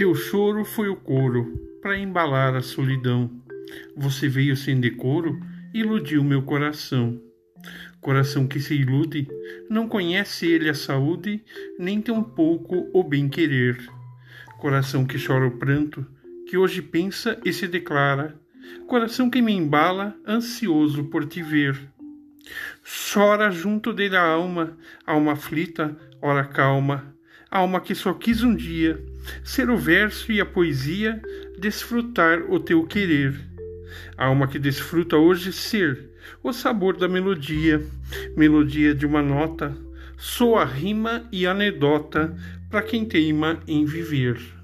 Teu choro foi o coro para embalar a solidão. Você veio sem decoro, iludiu meu coração. Coração que se ilude, não conhece ele a saúde, nem tampouco o bem-querer. Coração que chora o pranto, que hoje pensa e se declara. Coração que me embala, ansioso por te ver. Chora junto dele a alma, alma aflita, ora calma, alma que só quis um dia ser o verso e a poesia, desfrutar o teu querer. Alma que desfruta hoje ser o sabor da melodia, melodia de uma nota, soa rima e anedota para quem teima em viver.